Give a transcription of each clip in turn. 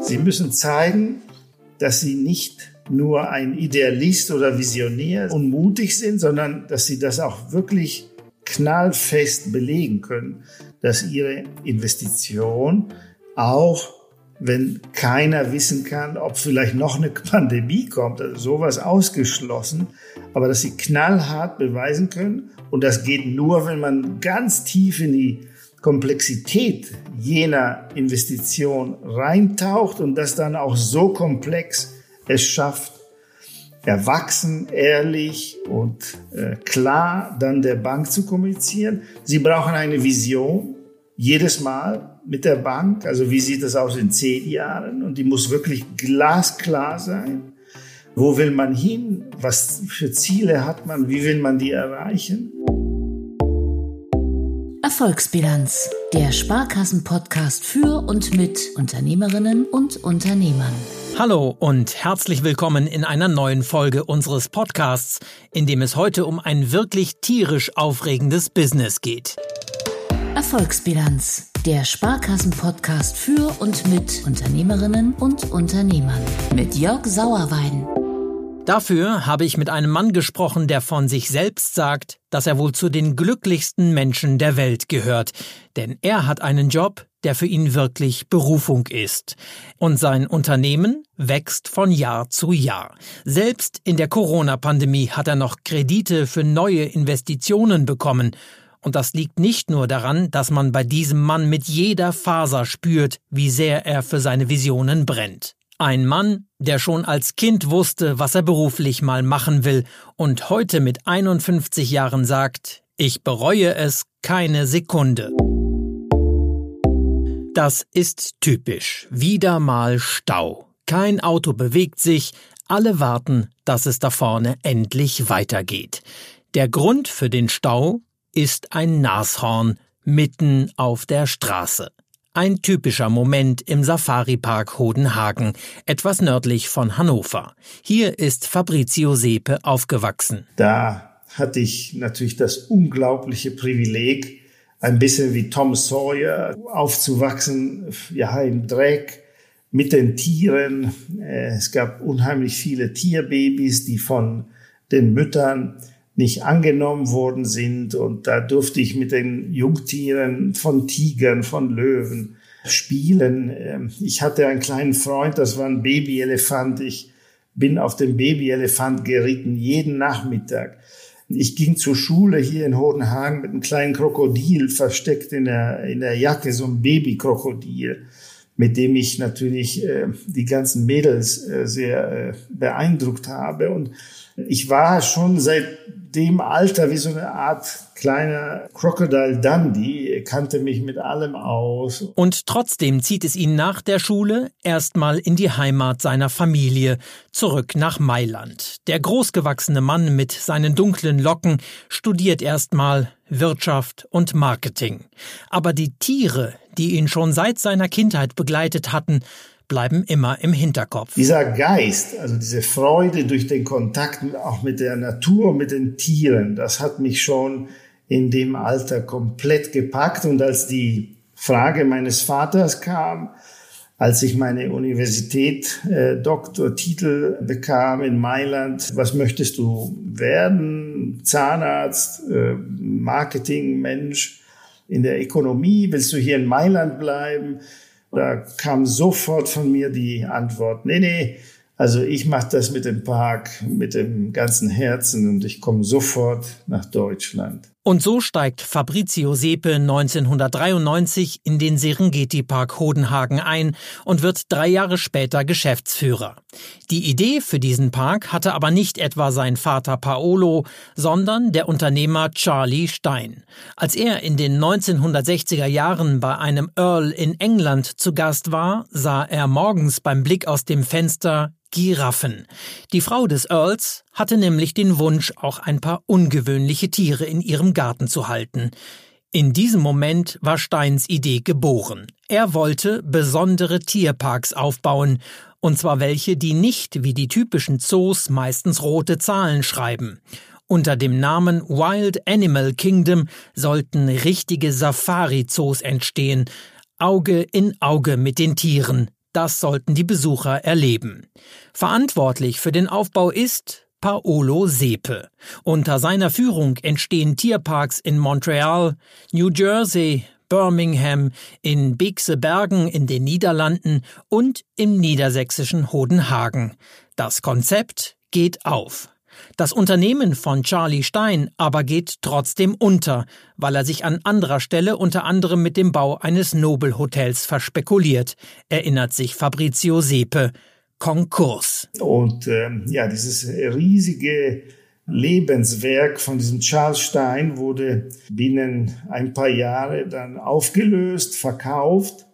Sie müssen zeigen, dass Sie nicht nur ein Idealist oder Visionär und mutig sind, sondern dass Sie das auch wirklich knallfest belegen können, dass Ihre Investition auch wenn keiner wissen kann, ob vielleicht noch eine Pandemie kommt, also sowas ausgeschlossen, aber dass sie knallhart beweisen können. Und das geht nur, wenn man ganz tief in die Komplexität jener Investition reintaucht und das dann auch so komplex es schafft, erwachsen, ehrlich und äh, klar dann der Bank zu kommunizieren. Sie brauchen eine Vision jedes Mal mit der Bank. Also wie sieht es aus in zehn Jahren? Und die muss wirklich glasklar sein. Wo will man hin? Was für Ziele hat man? Wie will man die erreichen? Erfolgsbilanz, der Sparkassen-Podcast für und mit Unternehmerinnen und Unternehmern. Hallo und herzlich willkommen in einer neuen Folge unseres Podcasts, in dem es heute um ein wirklich tierisch aufregendes Business geht. Erfolgsbilanz, der Sparkassen-Podcast für und mit Unternehmerinnen und Unternehmern mit Jörg Sauerwein. Dafür habe ich mit einem Mann gesprochen, der von sich selbst sagt, dass er wohl zu den glücklichsten Menschen der Welt gehört, denn er hat einen Job, der für ihn wirklich Berufung ist. Und sein Unternehmen wächst von Jahr zu Jahr. Selbst in der Corona-Pandemie hat er noch Kredite für neue Investitionen bekommen. Und das liegt nicht nur daran, dass man bei diesem Mann mit jeder Faser spürt, wie sehr er für seine Visionen brennt. Ein Mann, der schon als Kind wusste, was er beruflich mal machen will und heute mit 51 Jahren sagt, ich bereue es keine Sekunde. Das ist typisch. Wieder mal Stau. Kein Auto bewegt sich, alle warten, dass es da vorne endlich weitergeht. Der Grund für den Stau ist ein Nashorn mitten auf der Straße. Ein typischer Moment im Safari-Park Hodenhagen, etwas nördlich von Hannover. Hier ist Fabrizio Sepe aufgewachsen. Da hatte ich natürlich das unglaubliche Privileg, ein bisschen wie Tom Sawyer aufzuwachsen, ja, im Dreck, mit den Tieren. Äh, es gab unheimlich viele Tierbabys, die von den Müttern nicht angenommen worden sind. Und da durfte ich mit den Jungtieren von Tigern, von Löwen spielen. Ähm, ich hatte einen kleinen Freund, das war ein Babyelefant. Ich bin auf den Babyelefant geritten, jeden Nachmittag. Ich ging zur Schule hier in Hodenhagen mit einem kleinen Krokodil versteckt in der, in der Jacke, so ein Babykrokodil, mit dem ich natürlich äh, die ganzen Mädels äh, sehr äh, beeindruckt habe. Und ich war schon seit dem Alter wie so eine Art kleiner Crocodile Dundee, kannte mich mit allem aus. Und trotzdem zieht es ihn nach der Schule erstmal in die Heimat seiner Familie, zurück nach Mailand. Der großgewachsene Mann mit seinen dunklen Locken studiert erstmal Wirtschaft und Marketing. Aber die Tiere, die ihn schon seit seiner Kindheit begleitet hatten, bleiben immer im Hinterkopf. Dieser Geist, also diese Freude durch den Kontakt auch mit der Natur, mit den Tieren, das hat mich schon in dem Alter komplett gepackt. Und als die Frage meines Vaters kam, als ich meine Universität äh, Doktortitel bekam in Mailand, was möchtest du werden? Zahnarzt, äh, Marketingmensch in der Ökonomie? Willst du hier in Mailand bleiben? Da kam sofort von mir die Antwort, nee, nee, also ich mache das mit dem Park, mit dem ganzen Herzen und ich komme sofort nach Deutschland. Und so steigt Fabrizio Sepe 1993 in den Serengeti Park Hodenhagen ein und wird drei Jahre später Geschäftsführer. Die Idee für diesen Park hatte aber nicht etwa sein Vater Paolo, sondern der Unternehmer Charlie Stein. Als er in den 1960er Jahren bei einem Earl in England zu Gast war, sah er morgens beim Blick aus dem Fenster Giraffen. Die Frau des Earls hatte nämlich den Wunsch, auch ein paar ungewöhnliche Tiere in ihrem Garten zu halten. In diesem Moment war Steins Idee geboren. Er wollte besondere Tierparks aufbauen, und zwar welche, die nicht wie die typischen Zoos meistens rote Zahlen schreiben. Unter dem Namen Wild Animal Kingdom sollten richtige Safari-Zoos entstehen, Auge in Auge mit den Tieren, Das sollten die Besucher erleben. Verantwortlich für den Aufbau ist Paolo Sepe. Unter seiner Führung entstehen Tierparks in Montreal, New Jersey, Birmingham, in Beekse Bergen in den Niederlanden und im niedersächsischen Hodenhagen. Das Konzept geht auf. Das Unternehmen von Charlie Stein aber geht trotzdem unter, weil er sich an anderer Stelle unter anderem mit dem Bau eines Nobelhotels verspekuliert, erinnert sich Fabrizio Sepe. Konkurs. Und ähm, ja, dieses riesige Lebenswerk von diesem Charles Stein wurde binnen ein paar Jahre dann aufgelöst, verkauft.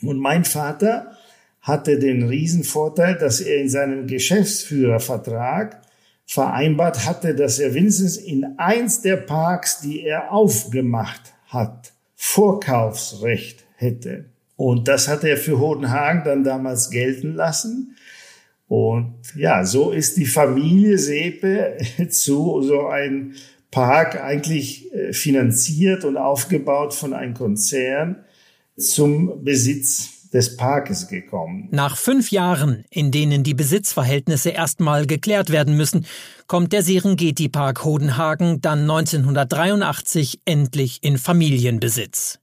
Und mein Vater hatte den Riesenvorteil, dass er in seinem Geschäftsführervertrag vereinbart hatte, dass er wenigstens in eins der Parks, die er aufgemacht hat, Vorkaufsrecht hätte. Und das hat er für Hodenhagen dann damals gelten lassen. Und ja, so ist die Familie Sepe zu so ein Park eigentlich äh, finanziert und aufgebaut von einem Konzern zum Besitz des Parkes gekommen. Nach fünf Jahren, in denen die Besitzverhältnisse erstmal geklärt werden müssen, kommt der Serengeti Park Hodenhagen dann 1983 endlich in Familienbesitz.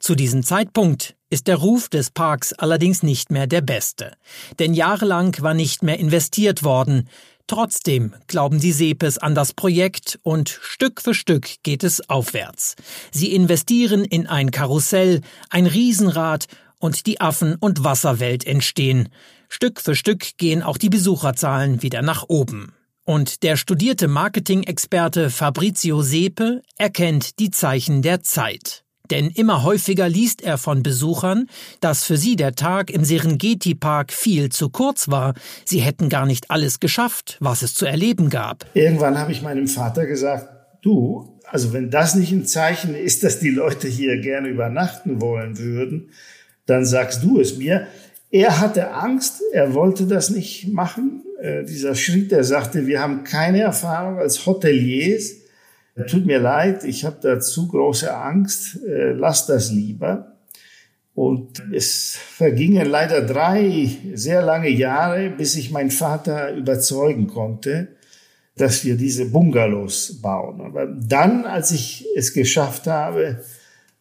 Zu diesem Zeitpunkt ist der Ruf des Parks allerdings nicht mehr der beste. Denn jahrelang war nicht mehr investiert worden. Trotzdem glauben die Sepes an das Projekt und Stück für Stück geht es aufwärts. Sie investieren in ein Karussell, ein Riesenrad und die Affen- und Wasserwelt entstehen. Stück für Stück gehen auch die Besucherzahlen wieder nach oben. Und der studierte Marketing-Experte Fabrizio Sepe erkennt die Zeichen der Zeit. Denn immer häufiger liest er von Besuchern, dass für sie der Tag im Serengeti Park viel zu kurz war. Sie hätten gar nicht alles geschafft, was es zu erleben gab. Irgendwann habe ich meinem Vater gesagt, du, also wenn das nicht ein Zeichen ist, dass die Leute hier gerne übernachten wollen würden, dann sagst du es mir. Er hatte Angst, er wollte das nicht machen. Äh, dieser Schritt, er sagte, wir haben keine Erfahrung als Hoteliers. Tut mir leid, ich habe da zu große Angst, äh, lass das lieber. Und es vergingen leider drei sehr lange Jahre, bis ich meinen Vater überzeugen konnte, dass wir diese Bungalows bauen. Aber dann, als ich es geschafft habe,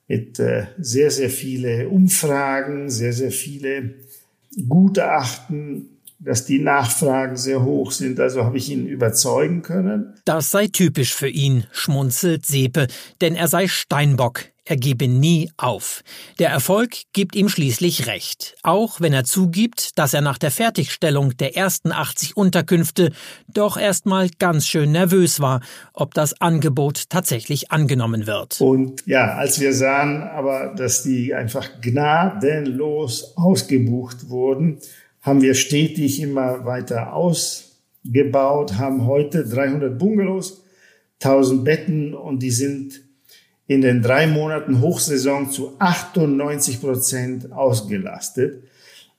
mit äh, sehr, sehr viele Umfragen, sehr, sehr viele Gutachten, dass die Nachfragen sehr hoch sind. Also habe ich ihn überzeugen können. Das sei typisch für ihn, schmunzelt Sepe, denn er sei Steinbock. Er gebe nie auf. Der Erfolg gibt ihm schließlich recht, auch wenn er zugibt, dass er nach der Fertigstellung der ersten 80 Unterkünfte doch erstmal ganz schön nervös war, ob das Angebot tatsächlich angenommen wird. Und ja, als wir sahen aber, dass die einfach gnadenlos ausgebucht wurden, haben wir stetig immer weiter ausgebaut, haben heute 300 Bungalows, 1000 Betten und die sind in den drei Monaten Hochsaison zu 98 Prozent ausgelastet.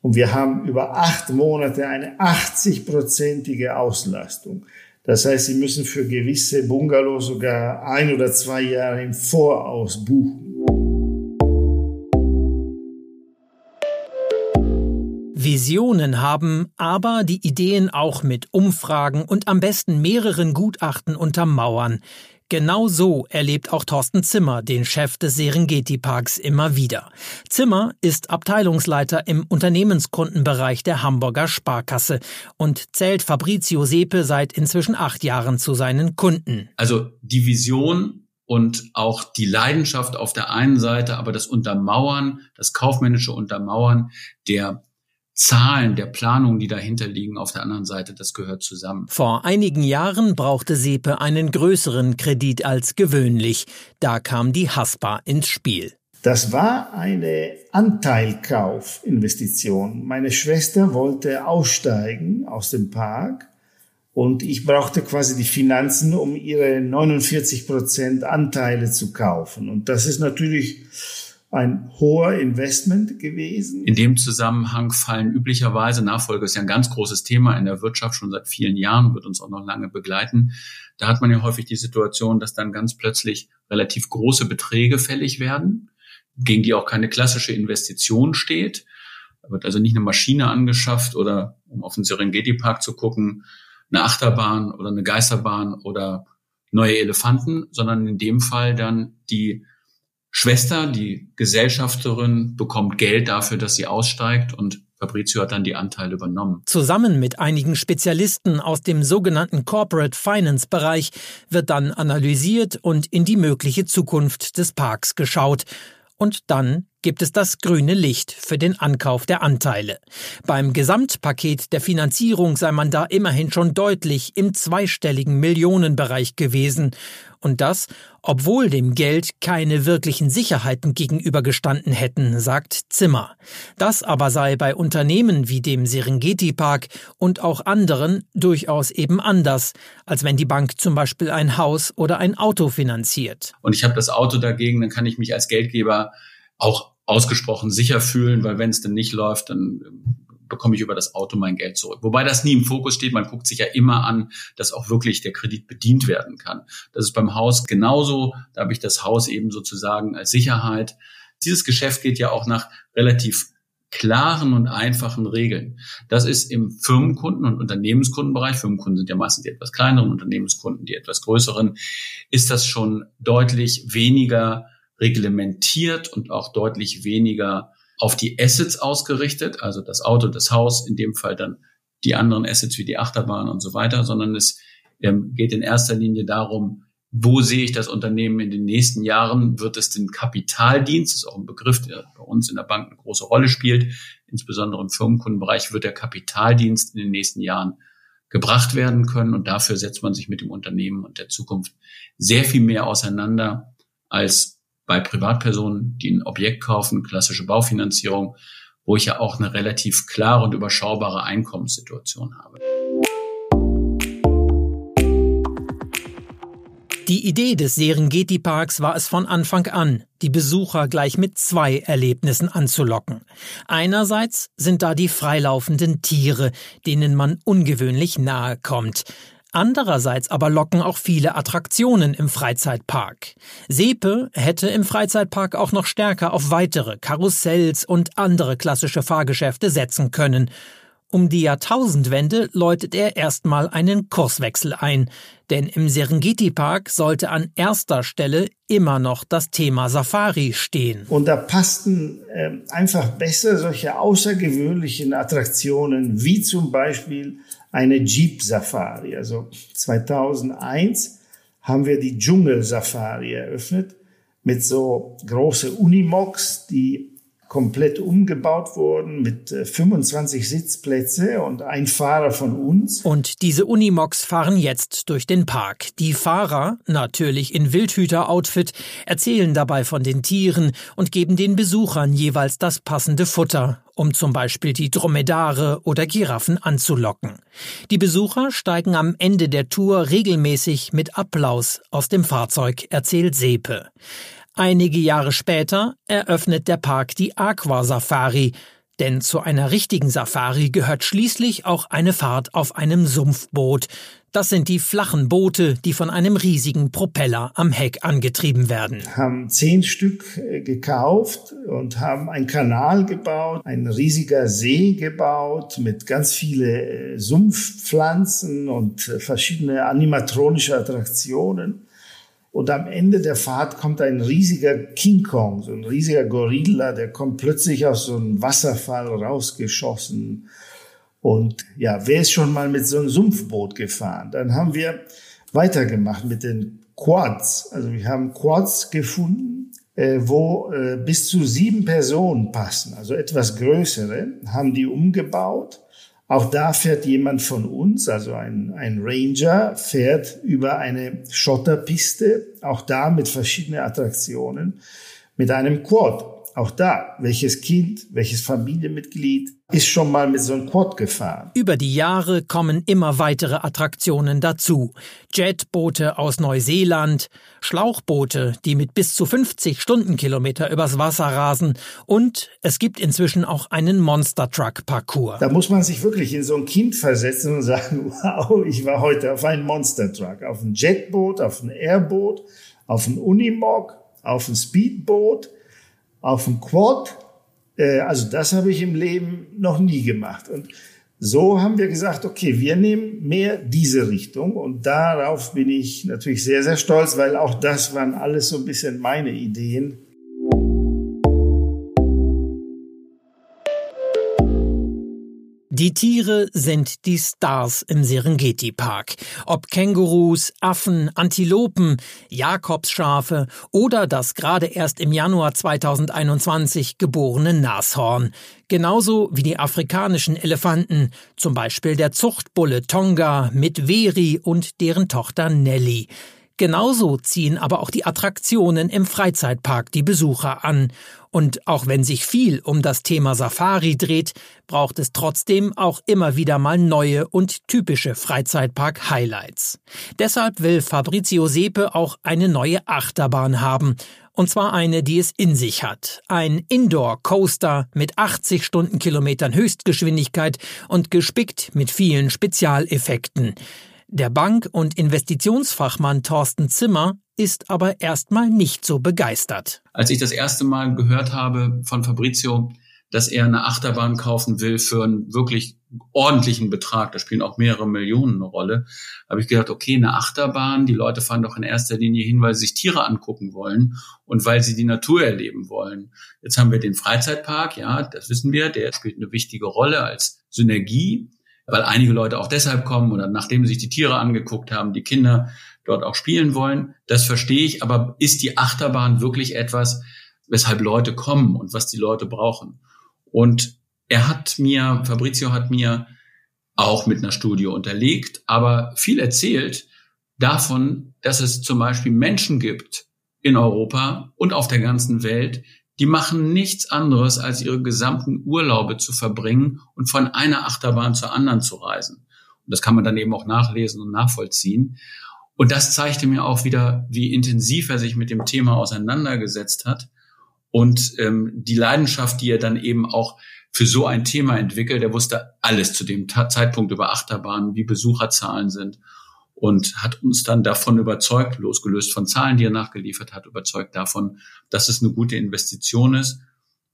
Und wir haben über acht Monate eine 80-prozentige Auslastung. Das heißt, Sie müssen für gewisse Bungalows sogar ein oder zwei Jahre im Voraus buchen. Visionen haben, aber die Ideen auch mit Umfragen und am besten mehreren Gutachten untermauern. Genau so erlebt auch Thorsten Zimmer, den Chef des Serengeti Parks, immer wieder. Zimmer ist Abteilungsleiter im Unternehmenskundenbereich der Hamburger Sparkasse und zählt Fabrizio Sepe seit inzwischen acht Jahren zu seinen Kunden. Also die Vision und auch die Leidenschaft auf der einen Seite, aber das Untermauern, das kaufmännische Untermauern der Zahlen der Planungen, die dahinter liegen, auf der anderen Seite, das gehört zusammen. Vor einigen Jahren brauchte Sepe einen größeren Kredit als gewöhnlich. Da kam die Haspa ins Spiel. Das war eine Anteilkaufinvestition. Meine Schwester wollte aussteigen aus dem Park und ich brauchte quasi die Finanzen, um ihre 49 Prozent Anteile zu kaufen. Und das ist natürlich ein hoher Investment gewesen. In dem Zusammenhang fallen üblicherweise, Nachfolge ist ja ein ganz großes Thema in der Wirtschaft schon seit vielen Jahren, wird uns auch noch lange begleiten. Da hat man ja häufig die Situation, dass dann ganz plötzlich relativ große Beträge fällig werden, gegen die auch keine klassische Investition steht. Da wird also nicht eine Maschine angeschafft oder um auf den Serengeti Park zu gucken, eine Achterbahn oder eine Geisterbahn oder neue Elefanten, sondern in dem Fall dann die Schwester, die Gesellschafterin, bekommt Geld dafür, dass sie aussteigt und Fabrizio hat dann die Anteile übernommen. Zusammen mit einigen Spezialisten aus dem sogenannten Corporate Finance Bereich wird dann analysiert und in die mögliche Zukunft des Parks geschaut. Und dann gibt es das grüne Licht für den Ankauf der Anteile. Beim Gesamtpaket der Finanzierung sei man da immerhin schon deutlich im zweistelligen Millionenbereich gewesen. Und das, obwohl dem Geld keine wirklichen Sicherheiten gegenübergestanden hätten, sagt Zimmer. Das aber sei bei Unternehmen wie dem Serengeti Park und auch anderen durchaus eben anders, als wenn die Bank zum Beispiel ein Haus oder ein Auto finanziert. Und ich habe das Auto dagegen, dann kann ich mich als Geldgeber auch ausgesprochen sicher fühlen, weil wenn es denn nicht läuft, dann ähm, bekomme ich über das Auto mein Geld zurück. Wobei das nie im Fokus steht. Man guckt sich ja immer an, dass auch wirklich der Kredit bedient werden kann. Das ist beim Haus genauso. Da habe ich das Haus eben sozusagen als Sicherheit. Dieses Geschäft geht ja auch nach relativ klaren und einfachen Regeln. Das ist im Firmenkunden- und Unternehmenskundenbereich, Firmenkunden sind ja meistens die etwas kleineren, Unternehmenskunden die etwas größeren, ist das schon deutlich weniger reglementiert und auch deutlich weniger auf die Assets ausgerichtet, also das Auto, das Haus, in dem Fall dann die anderen Assets wie die Achterbahn und so weiter, sondern es ähm, geht in erster Linie darum, wo sehe ich das Unternehmen in den nächsten Jahren? Wird es den Kapitaldienst, das ist auch ein Begriff, der bei uns in der Bank eine große Rolle spielt, insbesondere im Firmenkundenbereich, wird der Kapitaldienst in den nächsten Jahren gebracht werden können. Und dafür setzt man sich mit dem Unternehmen und der Zukunft sehr viel mehr auseinander als bei Privatpersonen, die ein Objekt kaufen, klassische Baufinanzierung, wo ich ja auch eine relativ klare und überschaubare Einkommenssituation habe. Die Idee des Serengeti-Parks war es von Anfang an, die Besucher gleich mit zwei Erlebnissen anzulocken. Einerseits sind da die freilaufenden Tiere, denen man ungewöhnlich nahe kommt. Andererseits aber locken auch viele Attraktionen im Freizeitpark. Sepe hätte im Freizeitpark auch noch stärker auf weitere Karussells und andere klassische Fahrgeschäfte setzen können. Um die Jahrtausendwende läutet er erstmal einen Kurswechsel ein, denn im Serengeti Park sollte an erster Stelle immer noch das Thema Safari stehen. Und da passten äh, einfach besser solche außergewöhnlichen Attraktionen wie zum Beispiel eine Jeep Safari. Also 2001 haben wir die Dschungel Safari eröffnet mit so große Unimogs, die komplett umgebaut wurden mit 25 äh, Sitzplätze und ein Fahrer von uns. Und diese Unimogs fahren jetzt durch den Park. Die Fahrer, natürlich in Wildhüter-Outfit, erzählen dabei von den Tieren und geben den Besuchern jeweils das passende Futter, um zum Beispiel die Dromedare oder Giraffen anzulocken. Die Besucher steigen am Ende der Tour regelmäßig mit Applaus aus dem Fahrzeug, erzählt Sepe. Einige Jahre später eröffnet der Park die Aqua Safari, denn zu einer richtigen Safari gehört schließlich auch eine Fahrt auf einem Sumpfboot. Das sind die flachen Boote, die von einem riesigen Propeller am Heck angetrieben werden. Haben zehn Stück äh, gekauft und haben einen Kanal gebaut, ein riesiger See gebaut mit ganz viele äh, Sumpfpflanzen und äh, verschiedene animatronische Attraktionen. Und am Ende der Fahrt kommt ein riesiger King Kong, so ein riesiger Gorilla, der kommt plötzlich aus so einem Wasserfall rausgeschossen. Und ja, wer ist schon mal mit so einem Sumpfboot gefahren? Dann haben wir weitergemacht mit den Quads. Also wir haben Quads gefunden, äh, wo äh, bis zu sieben Personen passen, also etwas größere, haben die umgebaut auch da fährt jemand von uns, also ein, ein Ranger, fährt über eine Schotterpiste, auch da mit verschiedenen Attraktionen, mit einem Quad. Auch da, welches Kind, welches Familienmitglied ist schon mal mit so einem Quad gefahren. Über die Jahre kommen immer weitere Attraktionen dazu. Jetboote aus Neuseeland, Schlauchboote, die mit bis zu 50 Stundenkilometer übers Wasser rasen und es gibt inzwischen auch einen Monster Truck Parcours. Da muss man sich wirklich in so ein Kind versetzen und sagen, wow, ich war heute auf einem Monster Truck, auf ein Jetboot, auf ein Airboot, auf ein Unimog, auf ein Speedboot, auf ein Quad Äh, also das habe ich im Leben noch nie gemacht. Und so haben wir gesagt, okay, wir nehmen mehr diese Richtung und darauf bin ich natürlich sehr, sehr stolz, weil auch das waren alles so ein bisschen meine Ideen. Die Tiere sind die Stars im Serengeti-Park. Ob Kängurus, Affen, Antilopen, Jakobsschafe oder das gerade erst im Januar 2021 geborene Nashorn. Genauso wie die afrikanischen Elefanten, zum Beispiel der Zuchtbulle Tonga mit Veri und deren Tochter Nelly. Genauso ziehen aber auch die Attraktionen im Freizeitpark die Besucher an. Und auch wenn sich viel um das Thema Safari dreht, braucht es trotzdem auch immer wieder mal neue und typische Freizeitpark-Highlights. Deshalb will Fabrizio Sepe auch eine neue Achterbahn haben. Und zwar eine, die es in sich hat. Ein Indoor-Coaster mit 80 Stundenkilometern Höchstgeschwindigkeit und gespickt mit vielen Spezialeffekten. Der Bank- und Investitionsfachmann Thorsten Zimmer ist aber erstmal nicht so begeistert. Als ich das erste Mal gehört habe von Fabrizio, dass er eine Achterbahn kaufen will für einen wirklich ordentlichen Betrag, da spielen auch mehrere Millionen eine Rolle, habe ich gedacht, okay, eine Achterbahn, die Leute fahren doch in erster Linie hin, weil sie sich Tiere angucken wollen und weil sie die Natur erleben wollen. Jetzt haben wir den Freizeitpark, ja, das wissen wir, der spielt eine wichtige Rolle als Synergie weil einige Leute auch deshalb kommen oder nachdem sie sich die Tiere angeguckt haben, die Kinder dort auch spielen wollen. Das verstehe ich, aber ist die Achterbahn wirklich etwas, weshalb Leute kommen und was die Leute brauchen? Und er hat mir, Fabrizio hat mir auch mit einer Studie unterlegt, aber viel erzählt davon, dass es zum Beispiel Menschen gibt in Europa und auf der ganzen Welt, die machen nichts anderes, als ihre gesamten Urlaube zu verbringen und von einer Achterbahn zur anderen zu reisen. Und das kann man dann eben auch nachlesen und nachvollziehen. Und das zeigte mir auch wieder, wie intensiv er sich mit dem Thema auseinandergesetzt hat und ähm, die Leidenschaft, die er dann eben auch für so ein Thema entwickelt. Er wusste alles zu dem Zeitpunkt über Achterbahnen, wie Besucherzahlen sind und hat uns dann davon überzeugt, losgelöst von Zahlen, die er nachgeliefert hat, überzeugt davon, dass es eine gute Investition ist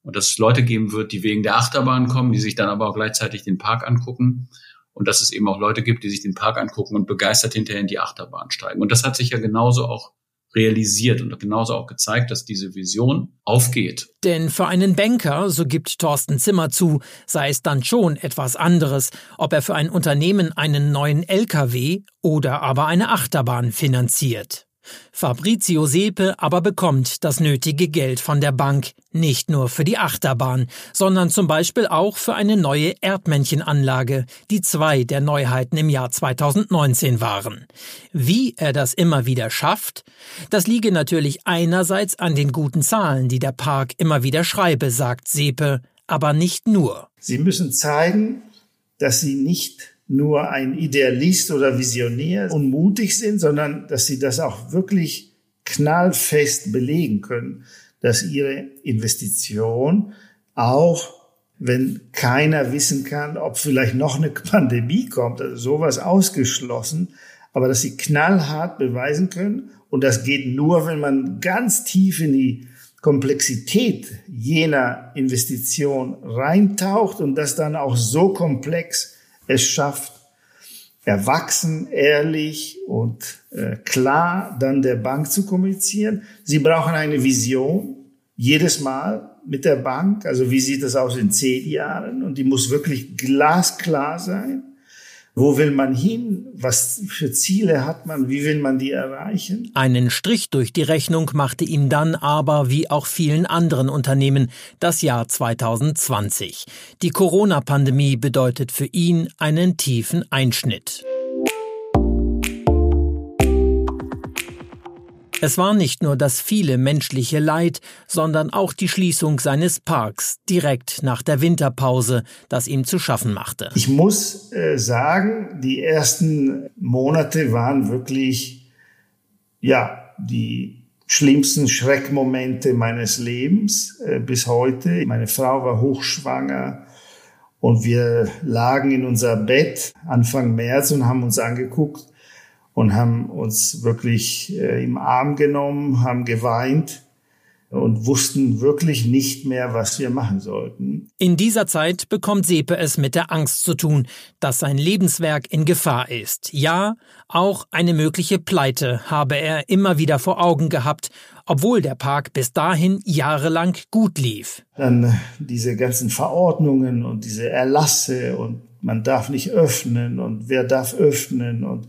und dass es Leute geben wird, die wegen der Achterbahn kommen, die sich dann aber auch gleichzeitig den Park angucken und dass es eben auch Leute gibt, die sich den Park angucken und begeistert hinterher in die Achterbahn steigen. Und das hat sich ja genauso auch realisiert und genauso auch gezeigt, dass diese Vision aufgeht. Denn für einen Banker, so gibt Thorsten Zimmer zu, sei es dann schon etwas anderes, ob er für ein Unternehmen einen neuen LKW oder aber eine Achterbahn finanziert. Fabrizio Sepe aber bekommt das nötige Geld von der Bank, nicht nur für die Achterbahn, sondern zum Beispiel auch für eine neue Erdmännchenanlage, die zwei der Neuheiten im Jahr 2019 waren. Wie er das immer wieder schafft, das liege natürlich einerseits an den guten Zahlen, die der Park immer wieder schreibe, sagt Sepe, aber nicht nur. Sie müssen zeigen, dass sie nicht nur ein Idealist oder Visionär und mutig sind, sondern dass sie das auch wirklich knallfest belegen können, dass ihre Investition auch wenn keiner wissen kann, ob vielleicht noch eine Pandemie kommt, also sowas ausgeschlossen, aber dass sie knallhart beweisen können. Und das geht nur, wenn man ganz tief in die Komplexität jener Investition reintaucht und das dann auch so komplex es schafft, erwachsen, ehrlich und äh, klar dann der Bank zu kommunizieren. Sie brauchen eine Vision jedes Mal mit der Bank. Also wie sieht es aus in zehn Jahren? Und die muss wirklich glasklar sein. Wo will man hin? Was für Ziele hat man? Wie will man die erreichen? Einen Strich durch die Rechnung machte ihm dann aber, wie auch vielen anderen Unternehmen, das Jahr 2020. Die Corona-Pandemie bedeutet für ihn einen tiefen Einschnitt. Es war nicht nur das viele menschliche Leid, sondern auch die Schließung seines Parks direkt nach der Winterpause, das ihm zu schaffen machte. Ich muss äh, sagen, die ersten Monate waren wirklich, ja, die schlimmsten Schreckmomente meines Lebens äh, bis heute. Meine Frau war hochschwanger und wir lagen in unser Bett Anfang März und haben uns angeguckt, und haben uns wirklich äh, im Arm genommen, haben geweint, und wussten wirklich nicht mehr, was wir machen sollten. In dieser Zeit bekommt Sepe es mit der Angst zu tun, dass sein Lebenswerk in Gefahr ist. Ja, auch eine mögliche Pleite habe er immer wieder vor Augen gehabt, obwohl der Park bis dahin jahrelang gut lief. Dann diese ganzen Verordnungen und diese Erlasse und man darf nicht öffnen und wer darf öffnen? Und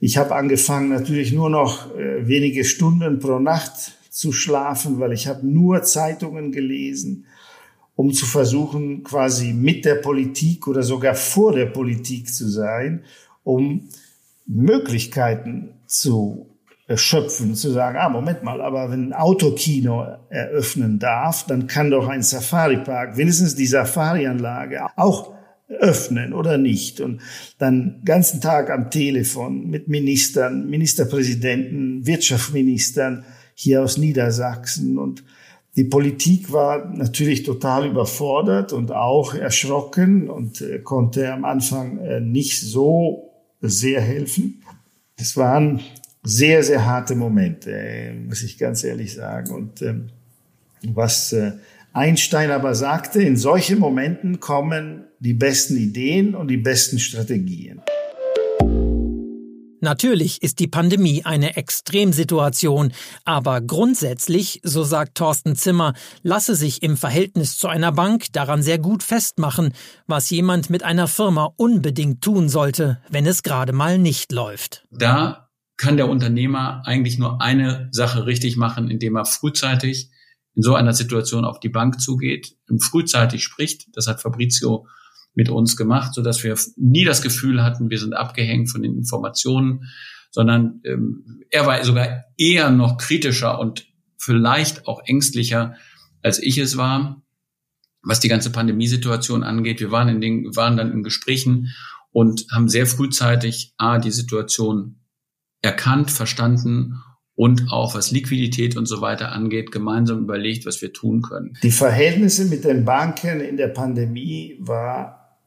ich habe angefangen natürlich nur noch äh, wenige Stunden pro Nacht zu schlafen, weil ich habe nur Zeitungen gelesen, um zu versuchen, quasi mit der Politik oder sogar vor der Politik zu sein, um Möglichkeiten zu erschöpfen, zu sagen, ah, Moment mal, aber wenn ein Autokino eröffnen darf, dann kann doch ein Safari-Park, wenigstens die Safari-Anlage auch öffnen oder nicht. Und dann ganzen Tag am Telefon mit Ministern, Ministerpräsidenten, Wirtschaftsministern, hier aus Niedersachsen. Und die Politik war natürlich total überfordert und auch erschrocken und äh, konnte am Anfang äh, nicht so sehr helfen. Es waren sehr, sehr harte Momente, äh, muss ich ganz ehrlich sagen. Und ähm, was Einstein aber sagte, in solchen Momenten kommen die besten Ideen und die besten Strategien. Natürlich ist die Pandemie eine Extremsituation, aber grundsätzlich, so sagt Thorsten Zimmer, lasse sich im Verhältnis zu einer Bank daran sehr gut festmachen, was jemand mit einer Firma unbedingt tun sollte, wenn es gerade mal nicht läuft. Da kann der Unternehmer eigentlich nur eine Sache richtig machen, indem er frühzeitig in so einer Situation auf die Bank zugeht und frühzeitig spricht. Das hat Fabrizio mit uns gemacht, so dass wir nie das Gefühl hatten, wir sind abgehängt von den Informationen, sondern ähm, er war sogar eher noch kritischer und vielleicht auch ängstlicher, als ich es war, was die ganze Pandemiesituation angeht. Wir waren in den, waren dann in Gesprächen und haben sehr frühzeitig A, die Situation erkannt, verstanden und auch was Liquidität und so weiter angeht, gemeinsam überlegt, was wir tun können. Die Verhältnisse mit den Banken in der Pandemie war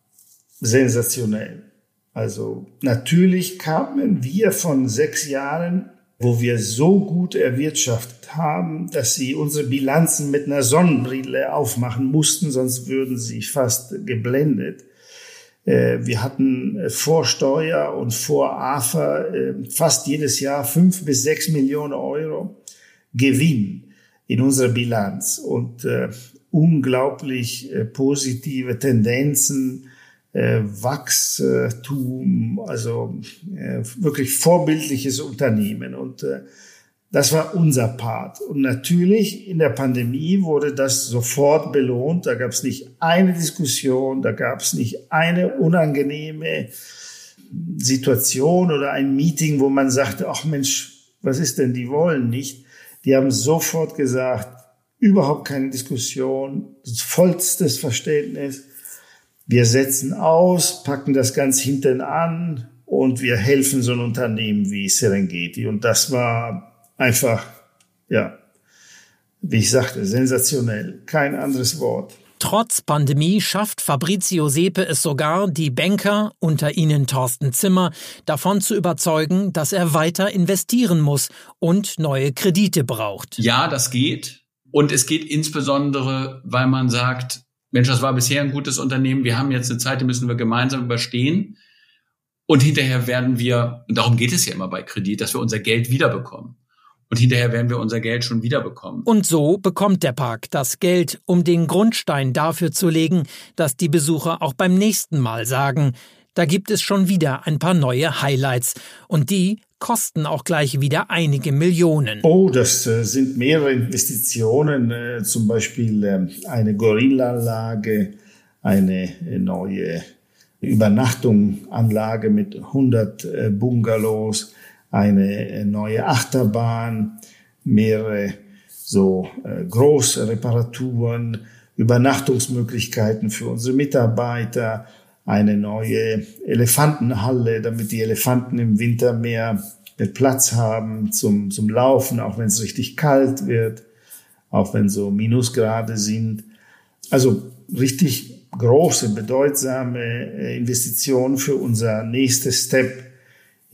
sensationell. Also natürlich kamen wir von sechs Jahren, wo wir so gut erwirtschaftet haben, dass sie unsere Bilanzen mit einer Sonnenbrille aufmachen mussten, sonst würden sie fast geblendet. Äh, wir hatten äh, vor Steuer und vor AFA äh, fast jedes Jahr fünf bis sechs Millionen Euro Gewinn in unserer Bilanz und unglaublich positive Tendenzen Wachstum, also wirklich vorbildliches Unternehmen. Und das war unser Part. Und natürlich in der Pandemie wurde das sofort belohnt. Da gab es nicht eine Diskussion, da gab es nicht eine unangenehme Situation oder ein Meeting, wo man sagte, ach Mensch, was ist denn, die wollen nicht. Die haben sofort gesagt, überhaupt keine Diskussion, vollstes Verständnis wir setzen aus, packen das ganz hinten an und wir helfen so ein Unternehmen wie Serengeti. Und das war einfach, ja, wie ich sagte, sensationell. Kein anderes Wort. Trotz Pandemie schafft Fabrizio Sepe es sogar, die Banker, unter ihnen Thorsten Zimmer, davon zu überzeugen, dass er weiter investieren muss und neue Kredite braucht. Ja, das geht. Und es geht insbesondere, weil man sagt, Mensch, das war bisher ein gutes Unternehmen, wir haben jetzt eine Zeit, die müssen wir gemeinsam überstehen. Und hinterher werden wir, und darum geht es ja immer bei Kredit, dass wir unser Geld wiederbekommen. Und hinterher werden wir unser Geld schon wiederbekommen. Und so bekommt der Park das Geld, um den Grundstein dafür zu legen, dass die Besucher auch beim nächsten Mal sagen, da gibt es schon wieder ein paar neue Highlights. Und die kosten auch gleich wieder einige Millionen. Oh, das äh, sind mehrere Investitionen, äh, zum Beispiel äh, eine Gorillanlage, eine äh, neue Übernachtungsanlage mit 100 äh, Bungalows, eine äh, neue Achterbahn, mehrere so große Reparaturen, Übernachtungsmöglichkeiten für unsere Mitarbeiter, eine neue Elefantenhalle, damit die Elefanten im Winter mehr Platz haben zum, zum Laufen, auch wenn es richtig kalt wird, auch wenn so Minusgrade sind. Also richtig große, bedeutsame äh, Investitionen für unser nächstes Step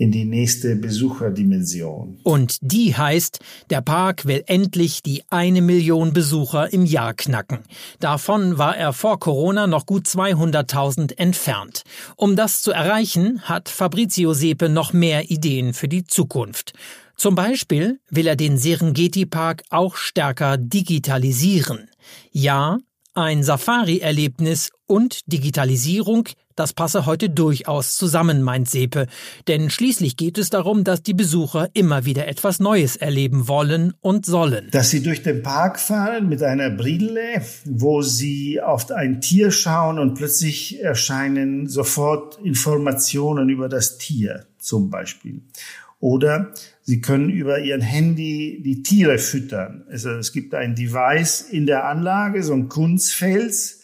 in die nächste Besucherdimension. Und die heißt, der Park will endlich die eine Million Besucher im Jahr knacken. Davon war er vor Corona noch gut 200.000 entfernt. Um das zu erreichen, hat Fabrizio Sepe noch mehr Ideen für die Zukunft. Zum Beispiel will er den Serengeti Park auch stärker digitalisieren. Ja, ein Safari-Erlebnis und Digitalisierung, das passe heute durchaus zusammen, meint Sepe. Denn schließlich geht es darum, dass die Besucher immer wieder etwas Neues erleben wollen und sollen. Dass sie durch den Park fahren mit einer Brille, wo sie auf ein Tier schauen und plötzlich erscheinen sofort Informationen über das Tier zum Beispiel. Oder Sie können über Ihren Handy die Tiere füttern. Also es gibt ein Device in der Anlage, so ein Kunstfels,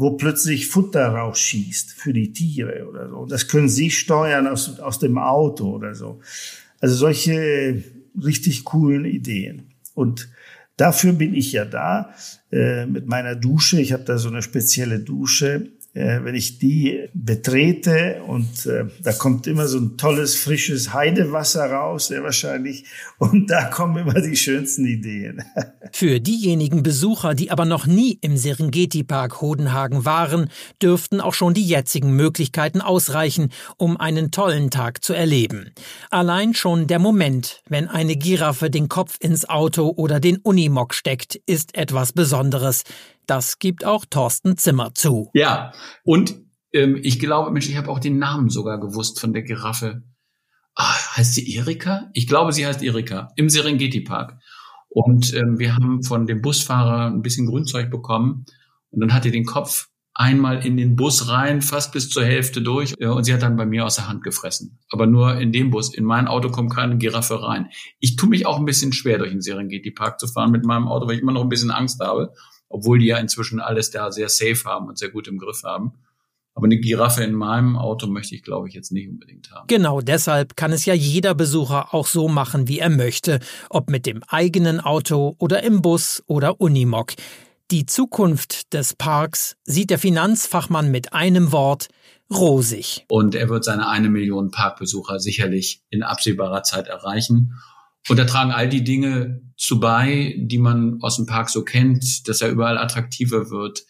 wo plötzlich Futter rausschießt für die Tiere oder so. Das können Sie steuern aus, aus dem Auto oder so. Also solche richtig coolen Ideen. Und dafür bin ich ja da äh, mit meiner Dusche. Ich habe da so eine spezielle Dusche wenn ich die betrete und äh, da kommt immer so ein tolles, frisches Heidewasser raus, sehr wahrscheinlich, und da kommen immer die schönsten Ideen. Für diejenigen Besucher, die aber noch nie im Serengeti-Park Hodenhagen waren, dürften auch schon die jetzigen Möglichkeiten ausreichen, um einen tollen Tag zu erleben. Allein schon der Moment, wenn eine Giraffe den Kopf ins Auto oder den Unimog steckt, ist etwas Besonderes. Das gibt auch Thorsten Zimmer zu. Ja, und ähm, ich glaube, Mensch, ich habe auch den Namen sogar gewusst von der Giraffe. Ah, heißt sie Erika? Ich glaube, sie heißt Erika im Serengeti Park. Und ähm, wir haben von dem Busfahrer ein bisschen Grünzeug bekommen. Und dann hat er den Kopf einmal in den Bus rein, fast bis zur Hälfte durch. Und sie hat dann bei mir aus der Hand gefressen. Aber nur in dem Bus. In mein Auto kommt keine Giraffe rein. Ich tue mich auch ein bisschen schwer, durch den Serengeti Park zu fahren mit meinem Auto, weil ich immer noch ein bisschen Angst habe obwohl die ja inzwischen alles da sehr safe haben und sehr gut im Griff haben. Aber eine Giraffe in meinem Auto möchte ich, glaube ich, jetzt nicht unbedingt haben. Genau deshalb kann es ja jeder Besucher auch so machen, wie er möchte, ob mit dem eigenen Auto oder im Bus oder Unimog. Die Zukunft des Parks sieht der Finanzfachmann mit einem Wort rosig. Und er wird seine eine Million Parkbesucher sicherlich in absehbarer Zeit erreichen. Und da tragen all die Dinge zu bei, die man aus dem Park so kennt, dass er überall attraktiver wird,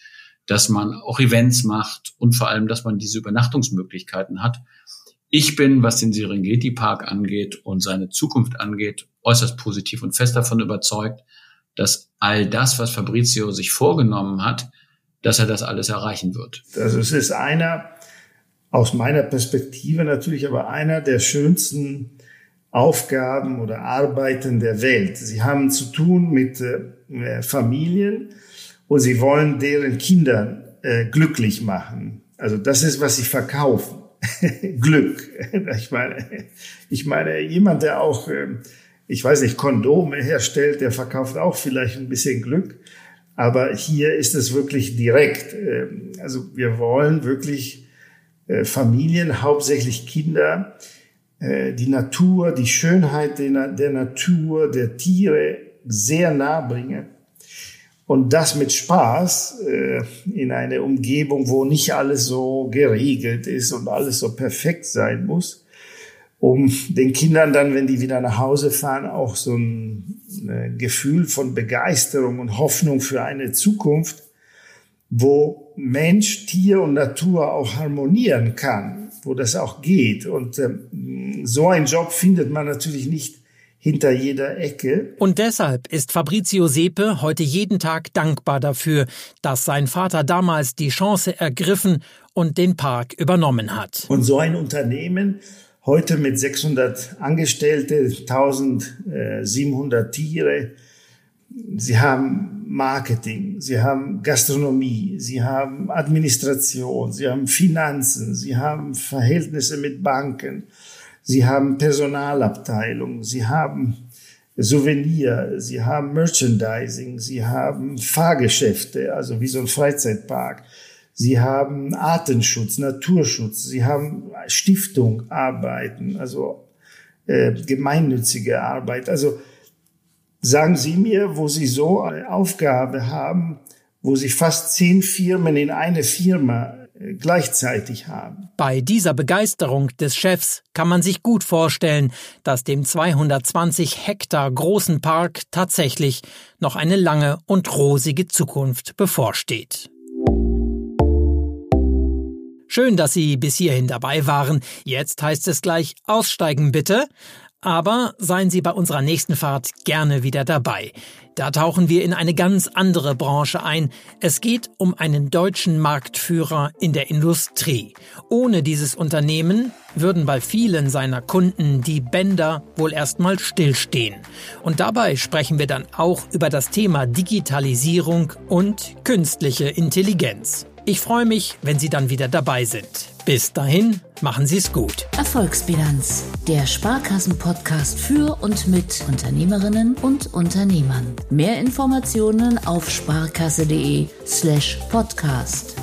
dass man auch Events macht und vor allem, dass man diese Übernachtungsmöglichkeiten hat. Ich bin, was den Serengeti Park angeht und seine Zukunft angeht, äußerst positiv und fest davon überzeugt, dass all das, was Fabrizio sich vorgenommen hat, dass er das alles erreichen wird. Also es ist einer, aus meiner Perspektive natürlich, aber einer der schönsten Aufgaben oder Arbeiten der Welt. Sie haben zu tun mit äh, Familien und sie wollen deren Kinder äh, glücklich machen. Also das ist, was sie verkaufen. Glück. Ich meine, ich meine, jemand, der auch, äh, ich weiß nicht, Kondome herstellt, der verkauft auch vielleicht ein bisschen Glück. Aber hier ist es wirklich direkt. Ähm, also wir wollen wirklich äh, Familien, hauptsächlich Kinder, äh, die Natur, die Schönheit der, der Natur, der Tiere sehr nah bringen. Und das mit Spaß äh, in eine Umgebung, wo nicht alles so geregelt ist und alles so perfekt sein muss, um den Kindern dann, wenn die wieder nach Hause fahren, auch so ein, ein Gefühl von Begeisterung und Hoffnung für eine Zukunft, wo Mensch, Tier und Natur auch harmonieren kann wo das auch geht. Und ähm, so einen Job findet man natürlich nicht hinter jeder Ecke. Und deshalb ist Fabrizio Sepe heute jeden Tag dankbar dafür, dass sein Vater damals die Chance ergriffen und den Park übernommen hat. Und so ein Unternehmen heute mit 600 Angestellte, 1700 Tiere, sie haben Marketing, sie haben Gastronomie, sie haben Administration, sie haben Finanzen, sie haben Verhältnisse mit Banken, sie haben Personalabteilung, sie haben Souvenir, sie haben Merchandising, sie haben Fahrgeschäfte, also wie so ein Freizeitpark. Sie haben Artenschutz, Naturschutz, sie haben Stiftung, Arbeiten, also äh, gemeinnützige Arbeit. Also Sagen Sie mir, wo Sie so eine Aufgabe haben, wo Sie fast zehn Firmen in eine Firma äh, gleichzeitig haben. Bei dieser Begeisterung des Chefs kann man sich gut vorstellen, dass dem 220 Hektar großen Park tatsächlich noch eine lange und rosige Zukunft bevorsteht. Schön, dass Sie bis hierhin dabei waren. Jetzt heißt es gleich aussteigen bitte. Aber seien Sie bei unserer nächsten Fahrt gerne wieder dabei. Da tauchen wir in eine ganz andere Branche ein. Es geht um einen deutschen Marktführer in der Industrie. Ohne dieses Unternehmen würden bei vielen seiner Kunden die Bänder wohl erstmal stillstehen. Und dabei sprechen wir dann auch über das Thema Digitalisierung und künstliche Intelligenz. Ich freue mich, wenn Sie dann wieder dabei sind. Bis dahin, machen Sie es gut. Erfolgsbilanz, der Sparkassen-Podcast für und mit Unternehmerinnen und Unternehmern. Mehr Informationen auf sparkasse.de/slash podcast.